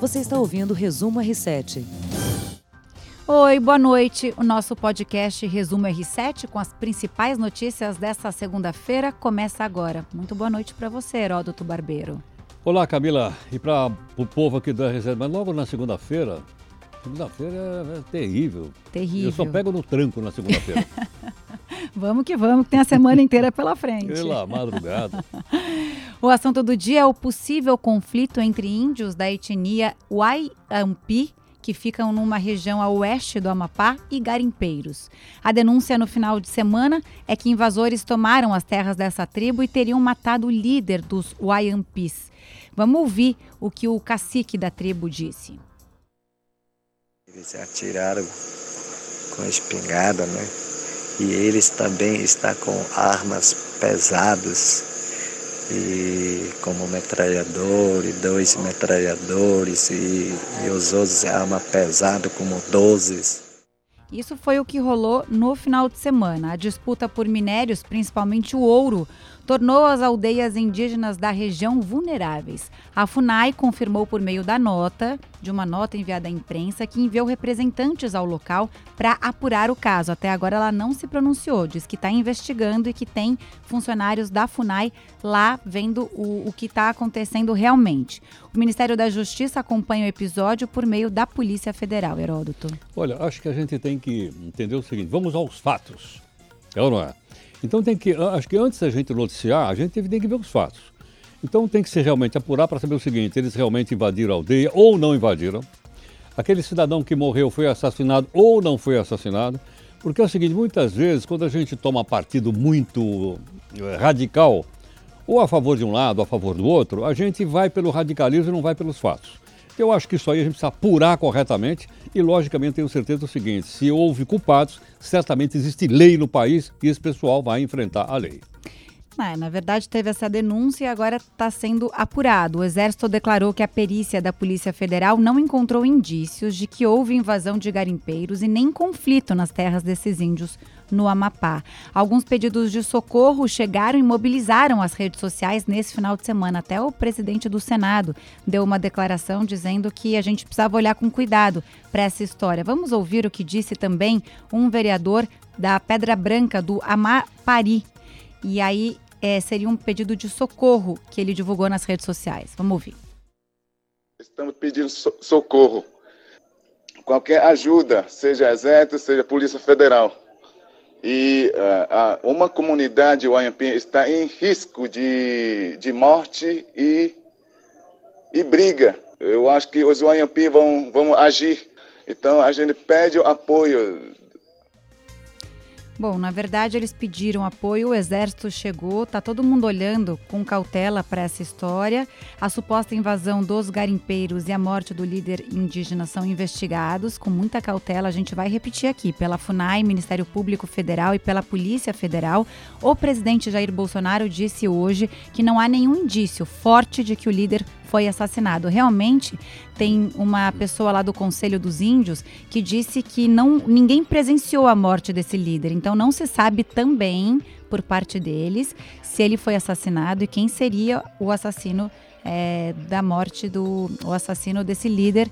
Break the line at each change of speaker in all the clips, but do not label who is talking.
Você está ouvindo o Resumo R7.
Oi, boa noite. O nosso podcast Resumo R7 com as principais notícias desta segunda-feira começa agora. Muito boa noite para você, Heródoto Barbeiro.
Olá, Camila. E para o povo aqui da R7, mas logo na segunda-feira, segunda-feira é, é terrível.
Terrível.
Eu só pego no tranco na segunda-feira.
vamos que vamos, que tem a semana inteira pela frente.
Pela madrugada.
o assunto do dia é o possível conflito entre índios da etnia Waiampi que ficam numa região a oeste do Amapá, e garimpeiros. A denúncia no final de semana é que invasores tomaram as terras dessa tribo e teriam matado o líder dos Waiampis. Vamos ouvir o que o cacique da tribo disse.
Eles atiraram com espingarda, né? E eles também estão com armas pesadas e como metralhador e dois metralhadores e, e os outros arma pesada como 12.
Isso foi o que rolou no final de semana. A disputa por minérios, principalmente o ouro, tornou as aldeias indígenas da região vulneráveis. A FUNAI confirmou por meio da nota, de uma nota enviada à imprensa, que enviou representantes ao local para apurar o caso. Até agora ela não se pronunciou, diz que está investigando e que tem funcionários da FUNAI lá vendo o, o que está acontecendo realmente. O Ministério da Justiça acompanha o episódio por meio da Polícia Federal, Heródoto.
Olha, acho que a gente tem que entender o seguinte: vamos aos fatos. É ou não é? Então tem que, acho que antes da gente noticiar, a gente tem que ver os fatos. Então tem que ser realmente apurar para saber o seguinte: eles realmente invadiram a aldeia ou não invadiram? Aquele cidadão que morreu foi assassinado ou não foi assassinado? Porque é o seguinte: muitas vezes, quando a gente toma partido muito eh, radical, ou a favor de um lado, ou a favor do outro, a gente vai pelo radicalismo e não vai pelos fatos. Eu acho que isso aí a gente precisa apurar corretamente e, logicamente, tenho certeza do seguinte: se houve culpados, certamente existe lei no país e esse pessoal vai enfrentar a lei.
É, na verdade, teve essa denúncia e agora está sendo apurado. O Exército declarou que a perícia da Polícia Federal não encontrou indícios de que houve invasão de garimpeiros e nem conflito nas terras desses índios no Amapá. Alguns pedidos de socorro chegaram e mobilizaram as redes sociais nesse final de semana. Até o presidente do Senado deu uma declaração dizendo que a gente precisava olhar com cuidado para essa história. Vamos ouvir o que disse também um vereador da Pedra Branca do Amapari. E aí é, seria um pedido de socorro que ele divulgou nas redes sociais. Vamos ouvir.
Estamos pedindo socorro. Qualquer ajuda, seja Exército, seja Polícia Federal. E uh, uh, uma comunidade Wayampi está em risco de, de morte e, e briga. Eu acho que os Wayampi vão, vão agir. Então a gente pede o apoio
Bom, na verdade eles pediram apoio, o exército chegou, tá todo mundo olhando com cautela para essa história. A suposta invasão dos garimpeiros e a morte do líder indígena são investigados com muita cautela. A gente vai repetir aqui pela FUNAI, Ministério Público Federal e pela Polícia Federal. O presidente Jair Bolsonaro disse hoje que não há nenhum indício forte de que o líder foi assassinado. Realmente tem uma pessoa lá do Conselho dos Índios que disse que não ninguém presenciou a morte desse líder. Então não se sabe também por parte deles se ele foi assassinado e quem seria o assassino é, da morte do o assassino desse líder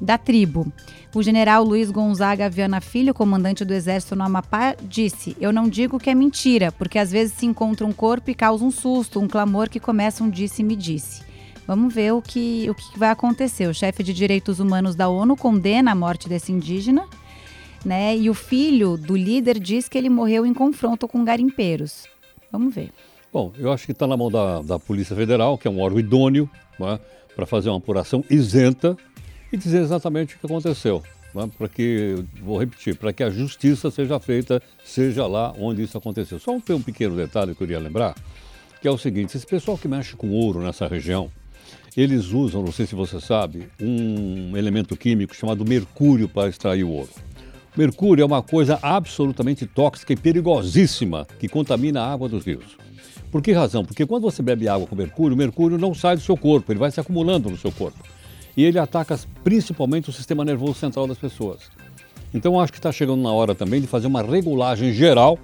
da tribo. O general Luiz Gonzaga Viana Filho, comandante do exército no Amapá, disse: Eu não digo que é mentira, porque às vezes se encontra um corpo e causa um susto, um clamor que começa um disse-me-disse. Vamos ver o que, o que vai acontecer. O chefe de direitos humanos da ONU condena a morte desse indígena, né? E o filho do líder diz que ele morreu em confronto com garimpeiros. Vamos ver.
Bom, eu acho que está na mão da, da Polícia Federal, que é um órgão idôneo, né, para fazer uma apuração isenta e dizer exatamente o que aconteceu. Né, para que, vou repetir, para que a justiça seja feita, seja lá onde isso aconteceu. Só um, um pequeno detalhe que eu queria lembrar, que é o seguinte: esse pessoal que mexe com ouro nessa região, eles usam, não sei se você sabe, um elemento químico chamado mercúrio para extrair o ouro. Mercúrio é uma coisa absolutamente tóxica e perigosíssima que contamina a água dos rios. Por que razão? Porque quando você bebe água com mercúrio, o mercúrio não sai do seu corpo, ele vai se acumulando no seu corpo. E ele ataca principalmente o sistema nervoso central das pessoas. Então acho que está chegando na hora também de fazer uma regulagem geral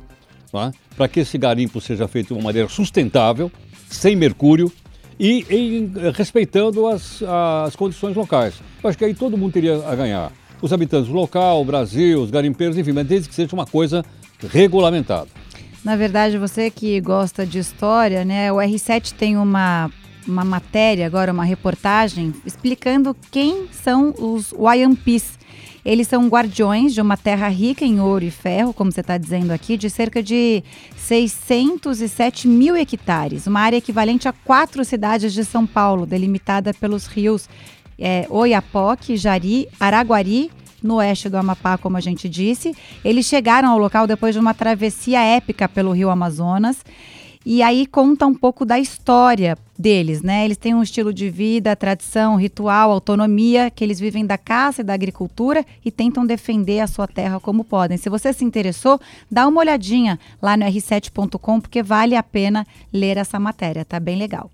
é? para que esse garimpo seja feito de uma maneira sustentável, sem mercúrio e respeitando as, as condições locais. Eu acho que aí todo mundo teria a ganhar. Os habitantes do local, o Brasil, os garimpeiros, enfim, mas desde que seja uma coisa regulamentada.
Na verdade, você que gosta de história, né? O R7 tem uma, uma matéria, agora uma reportagem, explicando quem são os Wayampis. Eles são guardiões de uma terra rica em ouro e ferro, como você está dizendo aqui, de cerca de 607 mil hectares, uma área equivalente a quatro cidades de São Paulo, delimitada pelos rios é, Oiapoque, Jari, Araguari, no oeste do Amapá, como a gente disse. Eles chegaram ao local depois de uma travessia épica pelo rio Amazonas e aí conta um pouco da história deles, né? Eles têm um estilo de vida, tradição, ritual, autonomia, que eles vivem da caça e da agricultura e tentam defender a sua terra como podem. Se você se interessou, dá uma olhadinha lá no r7.com, porque vale a pena ler essa matéria, tá bem legal.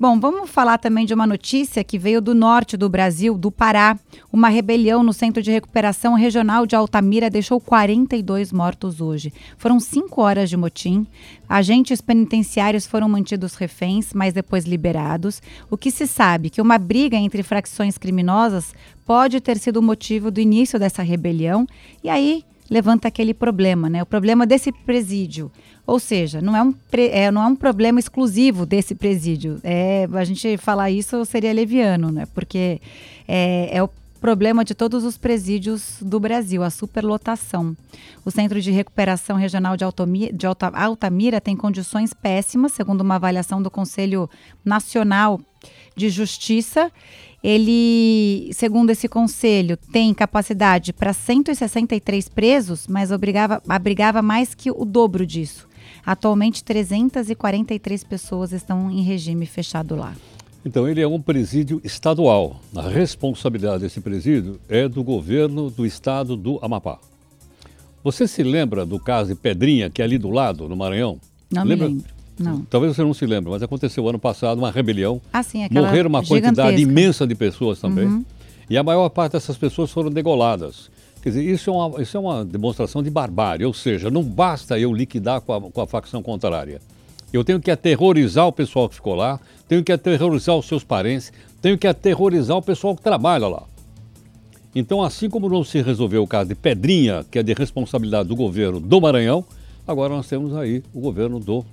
Bom, vamos falar também de uma notícia que veio do norte do Brasil, do Pará. Uma rebelião no Centro de Recuperação Regional de Altamira deixou 42 mortos hoje. Foram cinco horas de motim. Agentes penitenciários foram mantidos reféns, mas depois liberados. O que se sabe que uma briga entre facções criminosas pode ter sido o motivo do início dessa rebelião. E aí levanta aquele problema, né? O problema desse presídio. Ou seja, não é um, é, não é um problema exclusivo desse presídio. É, a gente falar isso seria leviano, né? Porque é, é o problema de todos os presídios do Brasil, a superlotação. O Centro de Recuperação Regional de, Altomira, de Altamira tem condições péssimas, segundo uma avaliação do Conselho Nacional de Justiça. Ele, segundo esse conselho, tem capacidade para 163 presos, mas obrigava, abrigava mais que o dobro disso. Atualmente, 343 pessoas estão em regime fechado lá.
Então, ele é um presídio estadual. A responsabilidade desse presídio é do governo do estado do Amapá. Você se lembra do caso de Pedrinha, que é ali do lado, no Maranhão?
Não lembra? me lembro. Não.
Talvez você não se lembre, mas aconteceu ano passado uma rebelião.
Ah, sim,
Morreram uma quantidade imensa de pessoas também. Uhum. E a maior parte dessas pessoas foram degoladas. Quer dizer, isso é, uma, isso é uma demonstração de barbárie, ou seja, não basta eu liquidar com a, com a facção contrária. Eu tenho que aterrorizar o pessoal que ficou lá, tenho que aterrorizar os seus parentes, tenho que aterrorizar o pessoal que trabalha lá. Então, assim como não se resolveu o caso de Pedrinha, que é de responsabilidade do governo do Maranhão, agora nós temos aí o governo do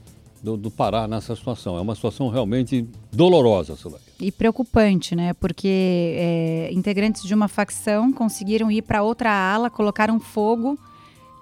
do, do Pará nessa situação. É uma situação realmente dolorosa, Soraya.
E preocupante, né? Porque é, integrantes de uma facção conseguiram ir para outra ala, colocaram fogo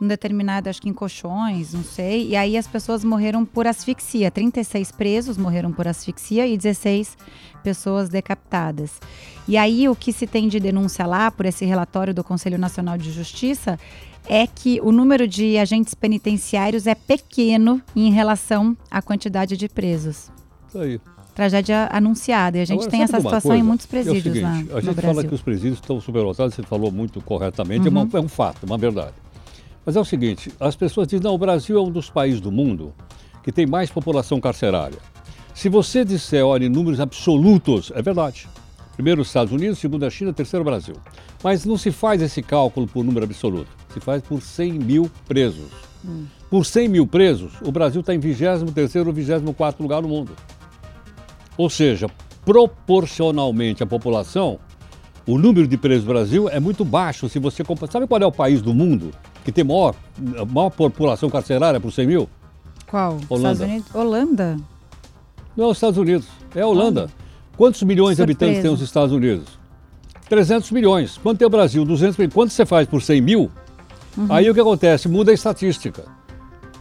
um determinado, acho que em colchões, não sei. E aí as pessoas morreram por asfixia. 36 presos morreram por asfixia e 16 pessoas decapitadas. E aí o que se tem de denúncia lá, por esse relatório do Conselho Nacional de Justiça, é que o número de agentes penitenciários é pequeno em relação à quantidade de presos.
Isso aí.
Tragédia anunciada. E a gente Agora, tem essa situação coisa? em muitos presídios é seguinte, lá.
A gente fala que os presídios estão superlotados, você falou muito corretamente, uhum. é, uma, uhum. é um fato, uma verdade. Mas é o seguinte, as pessoas dizem, não, o Brasil é um dos países do mundo que tem mais população carcerária. Se você disser, olha, em números absolutos, é verdade. Primeiro os Estados Unidos, segundo a China, terceiro o Brasil. Mas não se faz esse cálculo por número absoluto, se faz por 100 mil presos. Hum. Por 100 mil presos, o Brasil está em 23º ou 24º lugar no mundo. Ou seja, proporcionalmente à população, o número de presos no Brasil é muito baixo. Se você compara... Sabe qual é o país do mundo que tem maior, maior população carcerária por 100 mil?
Qual?
Holanda.
Holanda?
Não é os Estados Unidos, é a Holanda. Holanda. Quantos milhões Surpresa. de habitantes tem os Estados Unidos? 300 milhões. Quanto tem o Brasil? 200 milhões. Quanto você faz por 100 mil? Uhum. Aí o que acontece? Muda a estatística.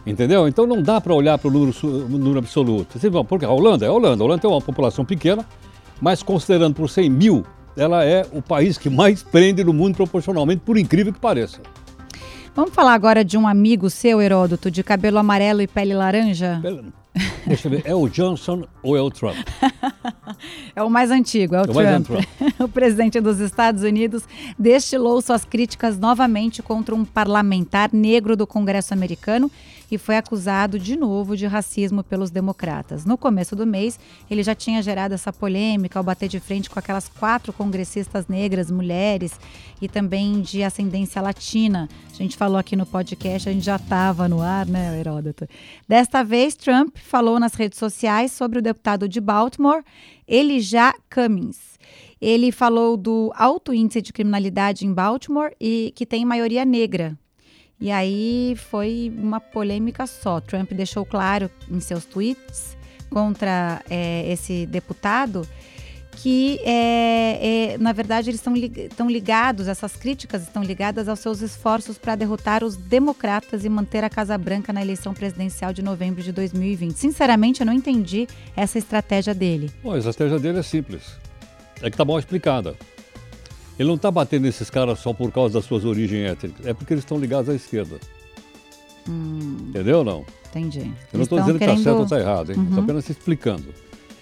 Entendeu? Então não dá para olhar para o número, número, absoluto. Porque a Holanda é a Holanda. A Holanda tem uma população pequena, mas considerando por 100 mil, ela é o país que mais prende no mundo proporcionalmente, por incrível que pareça.
Vamos falar agora de um amigo seu, Heródoto, de cabelo amarelo e pele laranja?
Deixa eu ver, é o Johnson ou é o Trump?
é o mais antigo, é o, é Trump. Trump. o presidente dos Estados Unidos destilou suas críticas novamente contra um parlamentar negro do Congresso americano e foi acusado de novo de racismo pelos democratas. No começo do mês, ele já tinha gerado essa polêmica ao bater de frente com aquelas quatro congressistas negras, mulheres e também de ascendência latina. A gente falou aqui no podcast, a gente já estava no ar, né, Heródoto? Desta vez, Trump falou nas redes sociais sobre o deputado de Baltimore, Elijah Cummings. Ele falou do alto índice de criminalidade em Baltimore e que tem maioria negra. E aí foi uma polêmica só. Trump deixou claro em seus tweets contra é, esse deputado que, é, é, na verdade, eles estão ligados, essas críticas estão ligadas aos seus esforços para derrotar os democratas e manter a Casa Branca na eleição presidencial de novembro de 2020. Sinceramente, eu não entendi essa estratégia dele.
Bom, a estratégia dele é simples. É que está mal explicada. Ele não está batendo nesses caras só por causa das suas origens étnicas, é porque eles estão ligados à esquerda. Hum. Entendeu ou não?
Entendi.
Eu não estou dizendo querendo... que está certo ou está errado, hein? Estou uhum. apenas explicando.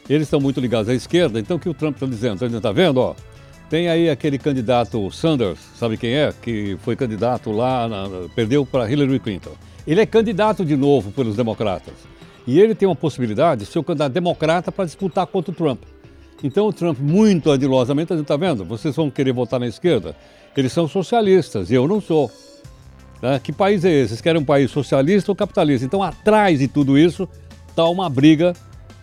Eles estão muito ligados à esquerda, então o que o Trump está dizendo? Está vendo? Ó, tem aí aquele candidato Sanders, sabe quem é? Que foi candidato lá, na, perdeu para Hillary Clinton. Ele é candidato de novo pelos democratas. E ele tem uma possibilidade de ser o candidato democrata para disputar contra o Trump. Então o Trump, muito adilosamente, está vendo? Vocês vão querer votar na esquerda? Eles são socialistas eu não sou. Tá? Que país é esse? Vocês querem um país socialista ou capitalista? Então, atrás de tudo isso, está uma briga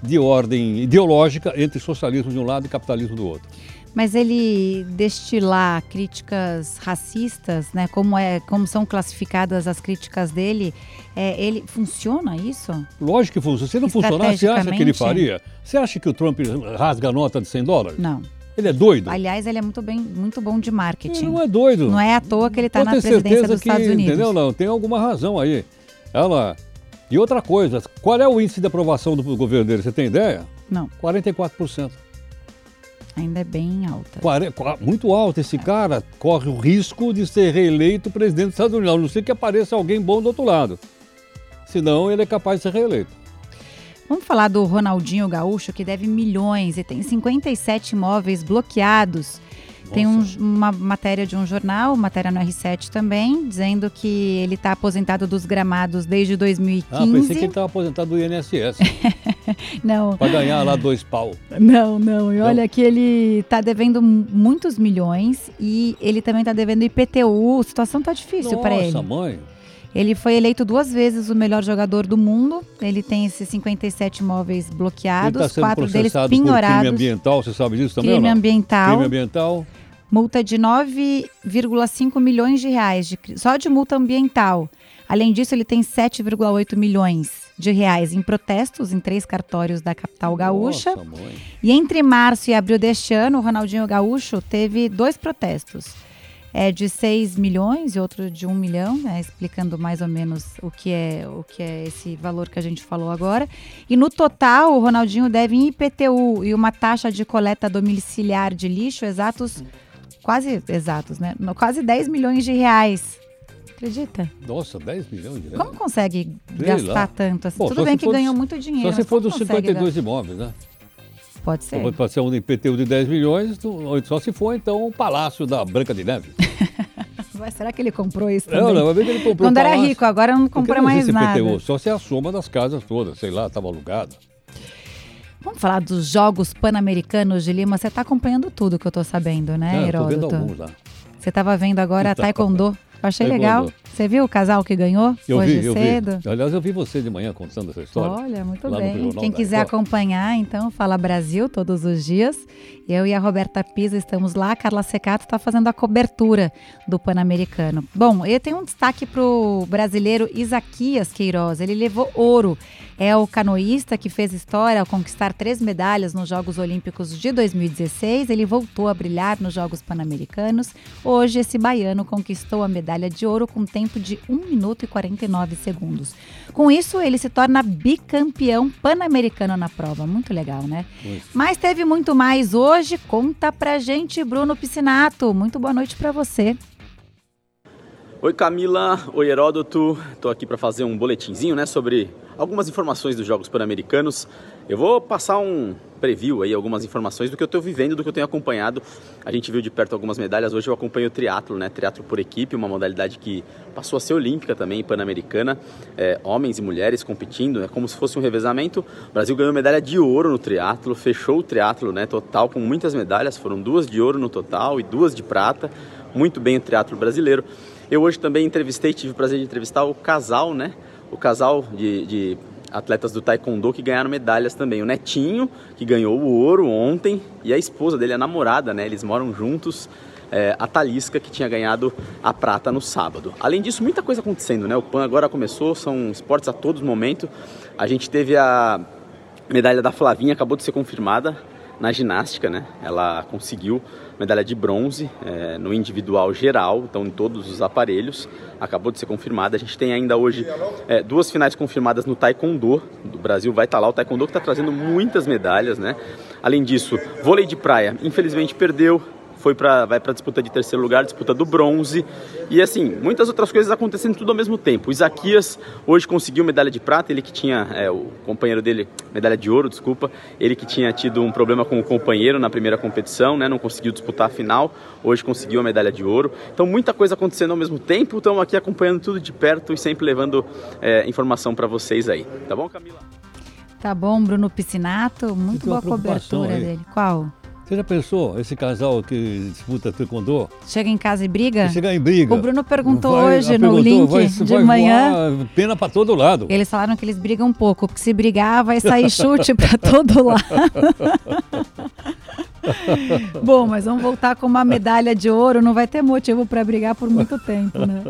de ordem ideológica entre socialismo de um lado e capitalismo do outro.
Mas ele destilar críticas racistas, né? Como é, como são classificadas as críticas dele, é, ele funciona isso?
Lógico que funciona. Se não funcionar, você acha que ele faria? Você acha que o Trump rasga a nota de 100 dólares?
Não.
Ele é doido.
Aliás, ele é muito, bem, muito bom de marketing.
Ele não é doido.
Não é à toa que ele está na presidência dos
que,
Estados Unidos.
Entendeu? Não, tem alguma razão aí. Ela e outra coisa, qual é o índice de aprovação do governo dele? Você tem ideia?
Não.
44%.
Ainda é bem alta.
Muito alta. Esse é. cara corre o risco de ser reeleito presidente dos Estados Unidos, a não ser que apareça alguém bom do outro lado. Senão, ele é capaz de ser reeleito.
Vamos falar do Ronaldinho Gaúcho, que deve milhões e tem 57 imóveis bloqueados tem um, uma matéria de um jornal, matéria no R7 também, dizendo que ele está aposentado dos gramados desde 2015. Ah,
pensei que ele estava aposentado do INSS.
não.
Para ganhar lá dois pau.
Não, não. E não. olha que ele está devendo muitos milhões e ele também está devendo IPTU. A situação está difícil para ele.
Nossa, mãe.
Ele foi eleito duas vezes o melhor jogador do mundo. Ele tem esses 57 imóveis bloqueados,
ele tá
quatro deles
penhorados. crime ambiental, você sabe disso também?
Crime ambiental.
Crime ambiental
multa de 9,5 milhões de reais, de, só de multa ambiental. Além disso, ele tem 7,8 milhões de reais em protestos em três cartórios da capital gaúcha.
Nossa,
e entre março e abril deste ano, o Ronaldinho Gaúcho teve dois protestos. É de 6 milhões e outro de 1 milhão, né, explicando mais ou menos o que, é, o que é esse valor que a gente falou agora. E no total, o Ronaldinho deve em IPTU e uma taxa de coleta domiciliar de lixo exatos quase exatos, né? Quase 10 milhões de reais. Acredita?
Nossa, 10 milhões de reais.
Como consegue Sei gastar lá. tanto assim? Pô, Tudo bem que ganhou muito dinheiro.
Só se for dos 52 dar? imóveis, né?
Pode ser.
Pode ser um IPTU de 10 milhões, só se for então o Palácio da Branca de Neve.
Será que ele comprou isso também?
Não, não, que ele comprou
Quando era rico, agora não compra mais nada. IPTU,
só se é a soma das casas todas, sei lá, estava alugado.
Vamos falar dos Jogos Pan-Americanos de Lima. Você está acompanhando tudo que eu estou sabendo, né,
é, Heródoto? Tô vendo alguns lá.
Você estava vendo agora a Taekwondo. Achei legal. Você viu o casal que ganhou
eu
hoje
vi, eu
cedo?
Vi. Aliás, eu vi você de manhã contando essa história.
Olha, muito bem. Quem quiser acompanhar, então, Fala Brasil todos os dias. Eu e a Roberta Pisa estamos lá. A Carla Secato está fazendo a cobertura do Pan-Americano. Bom, eu tenho um destaque para o brasileiro Isaquias Queiroz. Ele levou ouro é o canoísta que fez história ao conquistar três medalhas nos Jogos Olímpicos de 2016. Ele voltou a brilhar nos Jogos Pan-Americanos. Hoje, esse baiano conquistou a medalha de ouro com tempo de 1 minuto e 49 segundos. Com isso, ele se torna bicampeão pan-americano na prova. Muito legal, né? Mas teve muito mais hoje. Conta pra gente, Bruno Piscinato. Muito boa noite para você.
Oi Camila, oi Heródoto, estou aqui para fazer um boletinzinho né, sobre algumas informações dos Jogos Pan-Americanos. Eu vou passar um preview aí, algumas informações do que eu estou vivendo, do que eu tenho acompanhado. A gente viu de perto algumas medalhas, hoje eu acompanho o triatlo, né, triatlo por equipe, uma modalidade que passou a ser olímpica também, pan-americana, é, homens e mulheres competindo, é como se fosse um revezamento. O Brasil ganhou medalha de ouro no triatlo, fechou o triatlo né, total com muitas medalhas, foram duas de ouro no total e duas de prata, muito bem o triatlo brasileiro. Eu hoje também entrevistei, tive o prazer de entrevistar o casal, né? O casal de, de atletas do Taekwondo que ganharam medalhas também. O Netinho, que ganhou o ouro ontem, e a esposa dele, a namorada, né? Eles moram juntos. É, a Talisca, que tinha ganhado a prata no sábado. Além disso, muita coisa acontecendo, né? O PAN agora começou, são esportes a todo momento. A gente teve a medalha da Flavinha, acabou de ser confirmada na ginástica, né? Ela conseguiu medalha de bronze é, no individual geral, então em todos os aparelhos. Acabou de ser confirmada. A gente tem ainda hoje é, duas finais confirmadas no Taekwondo. O Brasil vai estar tá lá. O Taekwondo que está trazendo muitas medalhas, né? Além disso, vôlei de praia, infelizmente perdeu foi para vai para disputa de terceiro lugar, disputa do bronze e assim muitas outras coisas acontecendo tudo ao mesmo tempo. O Isaquias hoje conseguiu medalha de prata, ele que tinha é, o companheiro dele medalha de ouro, desculpa, ele que tinha tido um problema com o companheiro na primeira competição, né, não conseguiu disputar a final, hoje conseguiu a medalha de ouro. Então muita coisa acontecendo ao mesmo tempo, estamos aqui acompanhando tudo de perto e sempre levando é, informação para vocês aí, tá bom, Camila?
Tá bom, Bruno Piscinato, muito boa cobertura aí. dele. Qual?
Você já pensou, esse casal que disputa taekwondo?
Chega em casa e briga?
Chegar em briga.
O Bruno perguntou vai, hoje no link vai, de vai manhã.
pena para todo lado.
Eles falaram que eles brigam um pouco, porque se brigar vai sair chute para todo lado. Bom, mas vamos voltar com uma medalha de ouro, não vai ter motivo para brigar por muito tempo, né?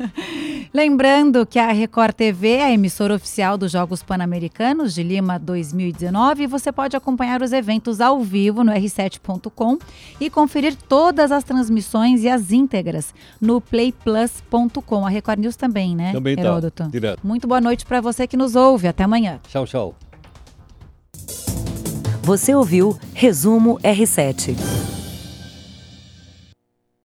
Lembrando que a Record TV é a emissora oficial dos Jogos Pan-Americanos de Lima 2019 e você pode acompanhar os eventos ao vivo no r7.com e conferir todas as transmissões e as íntegras no playplus.com. A Record News também, né,
também tá,
Heródoto?
Tá, direto.
Muito boa noite para você que nos ouve. Até amanhã.
Tchau, tchau.
Você ouviu Resumo R7.